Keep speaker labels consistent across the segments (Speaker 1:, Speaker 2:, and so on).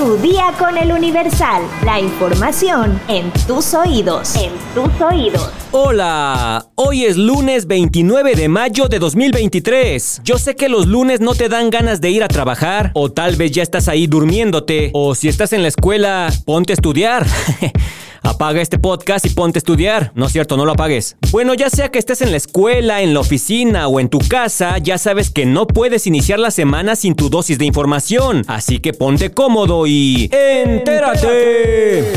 Speaker 1: Tu día con el Universal. La información en tus oídos. En tus oídos.
Speaker 2: Hola, hoy es lunes 29 de mayo de 2023. Yo sé que los lunes no te dan ganas de ir a trabajar, o tal vez ya estás ahí durmiéndote, o si estás en la escuela, ponte a estudiar. Apaga este podcast y ponte a estudiar. No es cierto, no lo apagues. Bueno, ya sea que estés en la escuela, en la oficina o en tu casa, ya sabes que no puedes iniciar la semana sin tu dosis de información. Así que ponte cómodo y... ¡Entérate!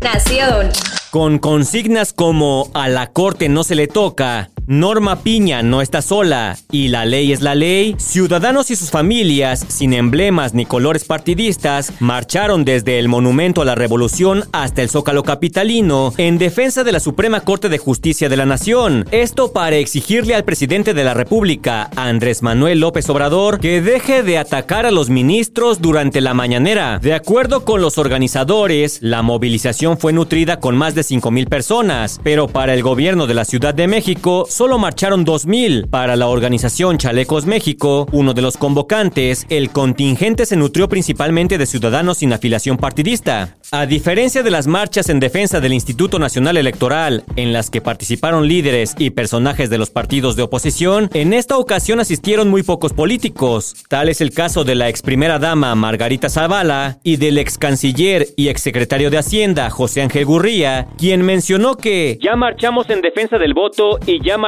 Speaker 1: Nación.
Speaker 2: Con consignas como a la corte no se le toca, Norma Piña no está sola y la ley es la ley. Ciudadanos y sus familias, sin emblemas ni colores partidistas, marcharon desde el Monumento a la Revolución hasta el Zócalo Capitalino en defensa de la Suprema Corte de Justicia de la Nación. Esto para exigirle al presidente de la República, Andrés Manuel López Obrador, que deje de atacar a los ministros durante la mañanera. De acuerdo con los organizadores, la movilización fue nutrida con más de 5 mil personas, pero para el gobierno de la Ciudad de México, solo marcharon 2.000. Para la organización Chalecos México, uno de los convocantes, el contingente se nutrió principalmente de ciudadanos sin afiliación partidista. A diferencia de las marchas en defensa del Instituto Nacional Electoral, en las que participaron líderes y personajes de los partidos de oposición, en esta ocasión asistieron muy pocos políticos. Tal es el caso de la ex primera dama Margarita Zavala y del ex canciller y ex secretario de Hacienda José Ángel Gurría, quien mencionó que ya marchamos en defensa del voto y ya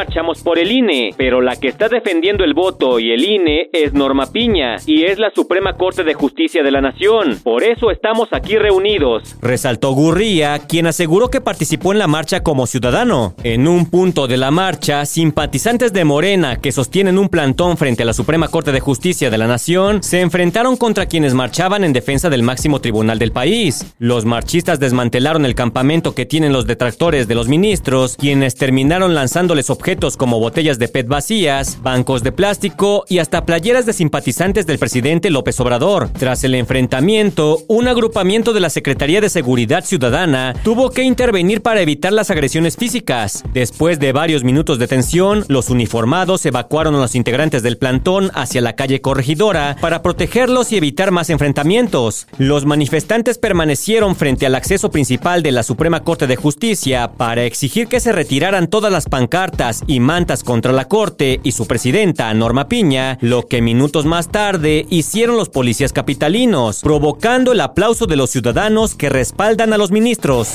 Speaker 2: por el INE, pero la que está defendiendo el voto y el INE es Norma Piña y es la Suprema Corte de Justicia de la Nación. Por eso estamos aquí reunidos. Resaltó Gurría, quien aseguró que participó en la marcha como ciudadano. En un punto de la marcha, simpatizantes de Morena que sostienen un plantón frente a la Suprema Corte de Justicia de la Nación se enfrentaron contra quienes marchaban en defensa del máximo tribunal del país. Los marchistas desmantelaron el campamento que tienen los detractores de los ministros, quienes terminaron lanzándoles objetos como botellas de PET vacías, bancos de plástico y hasta playeras de simpatizantes del presidente López Obrador. Tras el enfrentamiento, un agrupamiento de la Secretaría de Seguridad Ciudadana tuvo que intervenir para evitar las agresiones físicas. Después de varios minutos de tensión, los uniformados evacuaron a los integrantes del plantón hacia la calle Corregidora para protegerlos y evitar más enfrentamientos. Los manifestantes permanecieron frente al acceso principal de la Suprema Corte de Justicia para exigir que se retiraran todas las pancartas y mantas contra la corte y su presidenta, Norma Piña, lo que minutos más tarde hicieron los policías capitalinos, provocando el aplauso de los ciudadanos que respaldan a los ministros.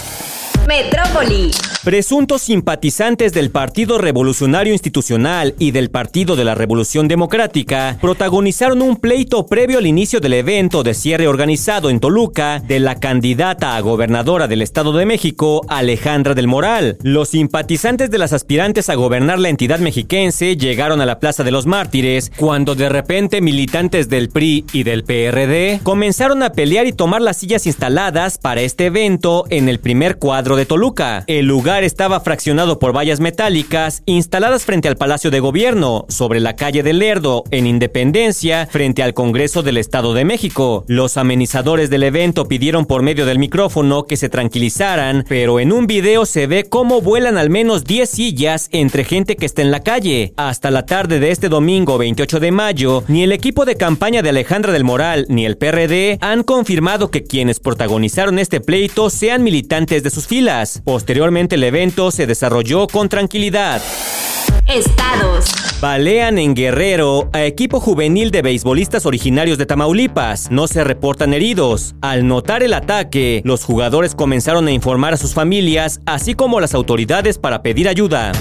Speaker 1: Metrópoli.
Speaker 2: Presuntos simpatizantes del Partido Revolucionario Institucional y del Partido de la Revolución Democrática protagonizaron un pleito previo al inicio del evento de cierre organizado en Toluca de la candidata a gobernadora del Estado de México, Alejandra del Moral. Los simpatizantes de las aspirantes a gobernar la entidad mexiquense llegaron a la Plaza de los Mártires cuando de repente militantes del PRI y del PRD comenzaron a pelear y tomar las sillas instaladas para este evento en el primer cuadro de Toluca. El lugar estaba fraccionado por vallas metálicas instaladas frente al Palacio de Gobierno, sobre la calle de Lerdo, en Independencia, frente al Congreso del Estado de México. Los amenizadores del evento pidieron por medio del micrófono que se tranquilizaran, pero en un video se ve cómo vuelan al menos 10 sillas entre gente que está en la calle. Hasta la tarde de este domingo 28 de mayo, ni el equipo de campaña de Alejandra del Moral ni el PRD han confirmado que quienes protagonizaron este pleito sean militantes de sus filas. Posteriormente, el evento se desarrolló con tranquilidad.
Speaker 1: Estados.
Speaker 2: Balean en Guerrero a equipo juvenil de beisbolistas originarios de Tamaulipas. No se reportan heridos. Al notar el ataque, los jugadores comenzaron a informar a sus familias, así como a las autoridades para pedir ayuda.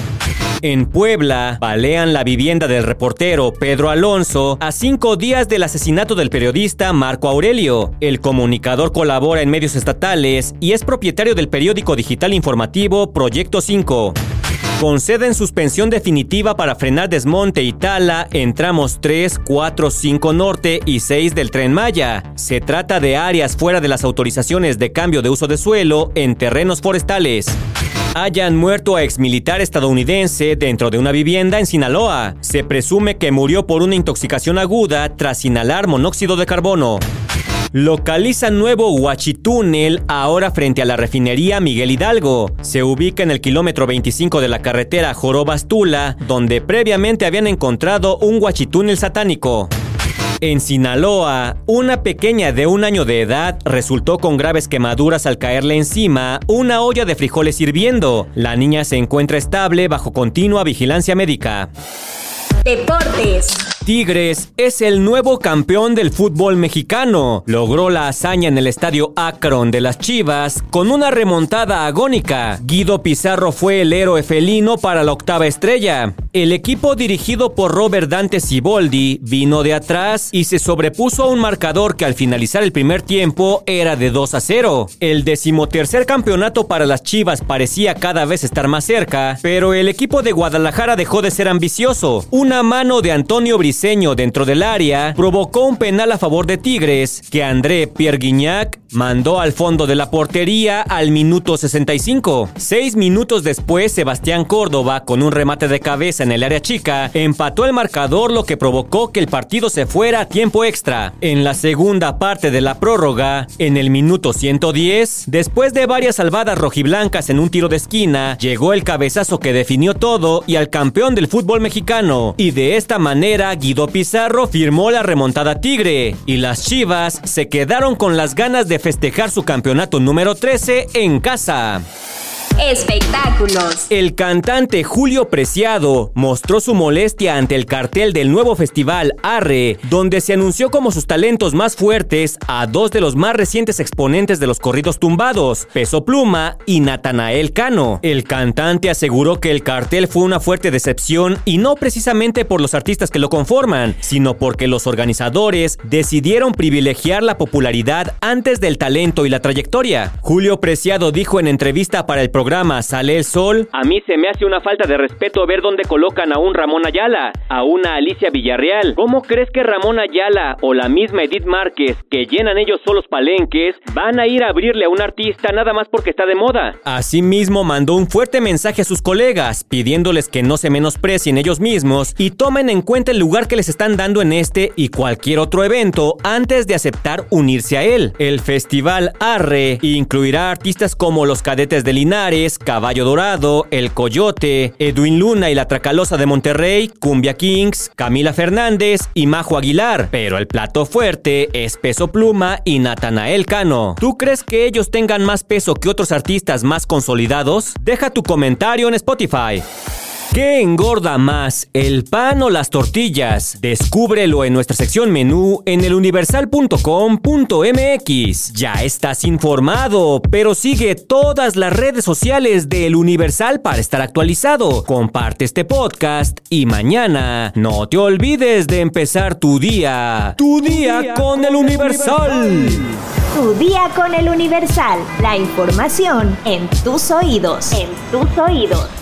Speaker 2: En Puebla, balean la vivienda del reportero Pedro Alonso a cinco días del asesinato del periodista Marco Aurelio. El comunicador colabora en medios estatales y es propietario del periódico digital informativo Proyecto 5 conceden suspensión definitiva para frenar desmonte y tala en tramos 3, 4, 5 norte y 6 del tren Maya. Se trata de áreas fuera de las autorizaciones de cambio de uso de suelo en terrenos forestales hayan muerto a exmilitar estadounidense dentro de una vivienda en Sinaloa. Se presume que murió por una intoxicación aguda tras inhalar monóxido de carbono. Localiza nuevo huachitúnel ahora frente a la refinería Miguel Hidalgo. Se ubica en el kilómetro 25 de la carretera Jorobas-Tula, donde previamente habían encontrado un huachitúnel satánico. En Sinaloa, una pequeña de un año de edad resultó con graves quemaduras al caerle encima una olla de frijoles hirviendo. La niña se encuentra estable bajo continua vigilancia médica.
Speaker 1: Deportes.
Speaker 2: Tigres es el nuevo campeón del fútbol mexicano. Logró la hazaña en el estadio Akron de las Chivas con una remontada agónica. Guido Pizarro fue el héroe felino para la octava estrella. El equipo dirigido por Robert Dante Siboldi vino de atrás y se sobrepuso a un marcador que al finalizar el primer tiempo era de 2 a 0. El decimotercer campeonato para las Chivas parecía cada vez estar más cerca, pero el equipo de Guadalajara dejó de ser ambicioso. Una mano de Antonio Briseño dentro del área provocó un penal a favor de Tigres que André Pierre Guignac mandó al fondo de la portería al minuto 65. Seis minutos después, Sebastián Córdoba, con un remate de cabeza en el área chica, empató el marcador, lo que provocó que el partido se fuera a tiempo extra. En la segunda parte de la prórroga, en el minuto 110, después de varias salvadas rojiblancas en un tiro de esquina, llegó el cabezazo que definió todo y al campeón del fútbol mexicano. Y de esta manera, Guido Pizarro firmó la remontada Tigre y las Chivas se quedaron con las ganas de festejar su campeonato número 13 en casa.
Speaker 1: Espectáculos.
Speaker 2: El cantante Julio Preciado mostró su molestia ante el cartel del nuevo festival Arre, donde se anunció como sus talentos más fuertes a dos de los más recientes exponentes de los corridos tumbados, Peso Pluma y Natanael Cano. El cantante aseguró que el cartel fue una fuerte decepción y no precisamente por los artistas que lo conforman, sino porque los organizadores decidieron privilegiar la popularidad antes del talento y la trayectoria. Julio Preciado dijo en entrevista para el programa programa Sale el Sol,
Speaker 3: a mí se me hace una falta de respeto ver dónde colocan a un Ramón Ayala, a una Alicia Villarreal. ¿Cómo crees que Ramón Ayala o la misma Edith Márquez, que llenan ellos solos palenques, van a ir a abrirle a un artista nada más porque está de moda?
Speaker 2: Asimismo, mandó un fuerte mensaje a sus colegas, pidiéndoles que no se menosprecien ellos mismos y tomen en cuenta el lugar que les están dando en este y cualquier otro evento antes de aceptar unirse a él. El festival Arre incluirá artistas como los cadetes de Linares, Caballo Dorado, El Coyote, Edwin Luna y la Tracalosa de Monterrey, Cumbia Kings, Camila Fernández y Majo Aguilar. Pero el plato fuerte es Peso Pluma y Natanael Cano. ¿Tú crees que ellos tengan más peso que otros artistas más consolidados? Deja tu comentario en Spotify. ¿Qué engorda más, el pan o las tortillas? Descúbrelo en nuestra sección menú en eluniversal.com.mx. Ya estás informado, pero sigue todas las redes sociales de El Universal para estar actualizado. Comparte este podcast y mañana no te olvides de empezar tu día. Tu día, con, El Universal.
Speaker 1: Tu día con El Universal. La información en tus oídos. En tus oídos.